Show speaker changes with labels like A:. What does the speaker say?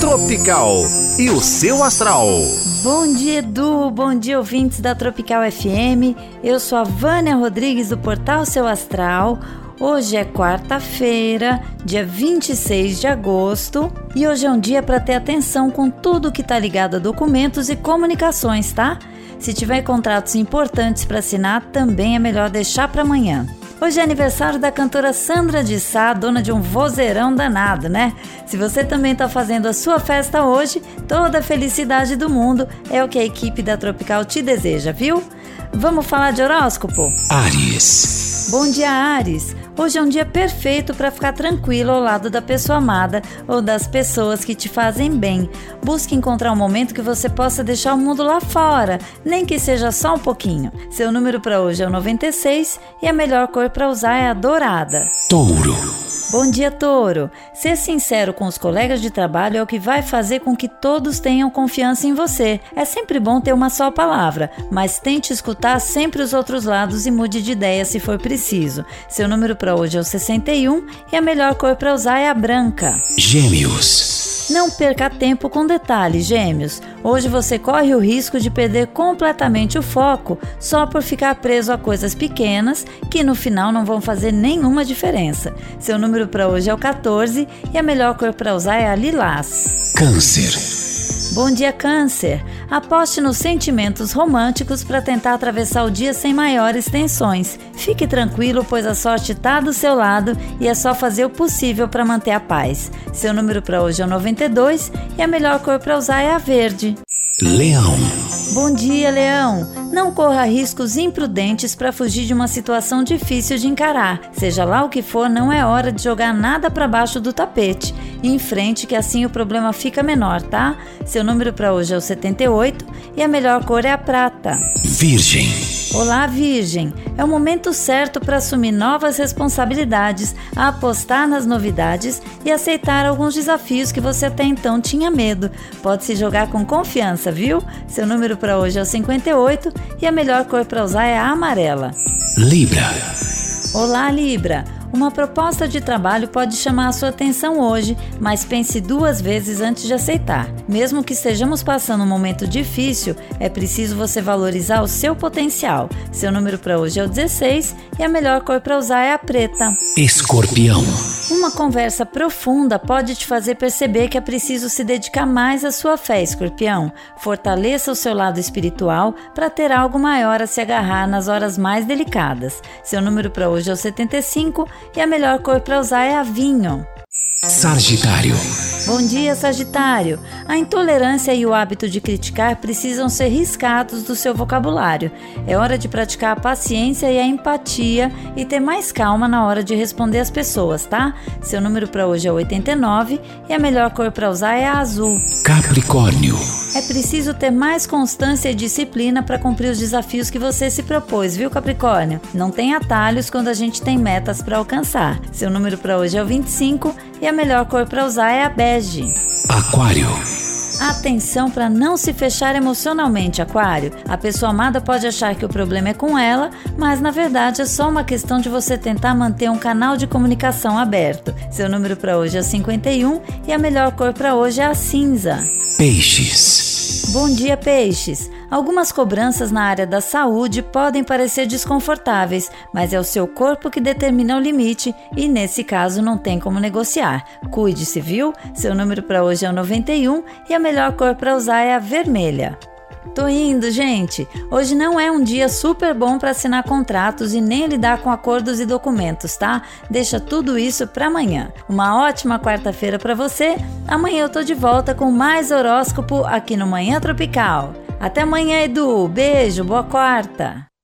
A: Tropical e o seu astral.
B: Bom dia, Edu. Bom dia, ouvintes da Tropical FM. Eu sou a Vânia Rodrigues do portal Seu Astral. Hoje é quarta-feira, dia 26 de agosto, e hoje é um dia para ter atenção com tudo que está ligado a documentos e comunicações, tá? Se tiver contratos importantes para assinar, também é melhor deixar para amanhã. Hoje é aniversário da cantora Sandra de Sá, dona de um vozeirão danado, né? Se você também está fazendo a sua festa hoje, toda a felicidade do mundo é o que a equipe da Tropical te deseja, viu? Vamos falar de horóscopo?
A: Ares.
B: Bom dia, Ares. Hoje é um dia perfeito para ficar tranquilo ao lado da pessoa amada ou das pessoas que te fazem bem. Busque encontrar um momento que você possa deixar o mundo lá fora, nem que seja só um pouquinho. Seu número para hoje é o 96 e a melhor cor para usar é a dourada.
A: Touro.
B: Bom dia, Touro. Ser sincero com os colegas de trabalho é o que vai fazer com que todos tenham confiança em você. É sempre bom ter uma só palavra, mas tente escutar sempre os outros lados e mude de ideia se for preciso. Seu número para hoje é o 61 e a melhor cor para usar é a branca.
A: Gêmeos.
B: Não perca tempo com detalhes, gêmeos. Hoje você corre o risco de perder completamente o foco só por ficar preso a coisas pequenas que no final não vão fazer nenhuma diferença. Seu número para hoje é o 14 e a melhor cor para usar é a lilás.
A: Câncer.
B: Bom dia, Câncer! Aposte nos sentimentos românticos para tentar atravessar o dia sem maiores tensões. Fique tranquilo, pois a sorte está do seu lado e é só fazer o possível para manter a paz. Seu número para hoje é o 92 e a melhor cor para usar é a verde.
A: Leão.
B: Bom dia, Leão! Não corra riscos imprudentes para fugir de uma situação difícil de encarar. Seja lá o que for, não é hora de jogar nada para baixo do tapete. Em frente, que assim o problema fica menor, tá? Seu número para hoje é o 78 e a melhor cor é a prata.
A: Virgem.
B: Olá, Virgem! É o momento certo para assumir novas responsabilidades, apostar nas novidades e aceitar alguns desafios que você até então tinha medo. Pode se jogar com confiança, viu? Seu número para hoje é o 58 e a melhor cor para usar é a amarela.
A: Libra.
B: Olá, Libra! Uma proposta de trabalho pode chamar a sua atenção hoje, mas pense duas vezes antes de aceitar. Mesmo que estejamos passando um momento difícil, é preciso você valorizar o seu potencial. Seu número para hoje é o 16 e a melhor cor para usar é a preta.
A: Escorpião.
B: Uma conversa profunda pode te fazer perceber que é preciso se dedicar mais à sua fé, escorpião. Fortaleça o seu lado espiritual para ter algo maior a se agarrar nas horas mais delicadas. Seu número para hoje é o 75 e a melhor cor para usar é a vinho.
A: Sagitário.
B: Bom dia, Sagitário! A intolerância e o hábito de criticar precisam ser riscados do seu vocabulário. É hora de praticar a paciência e a empatia e ter mais calma na hora de responder às pessoas, tá? Seu número para hoje é 89 e a melhor cor para usar é a azul.
A: Capricórnio.
B: É preciso ter mais constância e disciplina para cumprir os desafios que você se propôs, viu, Capricórnio? Não tem atalhos quando a gente tem metas para alcançar. Seu número para hoje é o 25 e a melhor cor para usar é a bege.
A: Aquário.
B: Atenção para não se fechar emocionalmente, Aquário. A pessoa amada pode achar que o problema é com ela, mas na verdade é só uma questão de você tentar manter um canal de comunicação aberto. Seu número para hoje é 51 e a melhor cor para hoje é a cinza.
A: Peixes.
B: Bom dia, peixes! Algumas cobranças na área da saúde podem parecer desconfortáveis, mas é o seu corpo que determina o limite e, nesse caso, não tem como negociar. Cuide-se, viu? Seu número para hoje é o 91 e a melhor cor para usar é a vermelha. Tô indo, gente. Hoje não é um dia super bom para assinar contratos e nem lidar com acordos e documentos, tá? Deixa tudo isso para amanhã. Uma ótima quarta-feira para você. Amanhã eu tô de volta com mais horóscopo aqui no Manhã Tropical. Até amanhã, Edu. Beijo, boa quarta.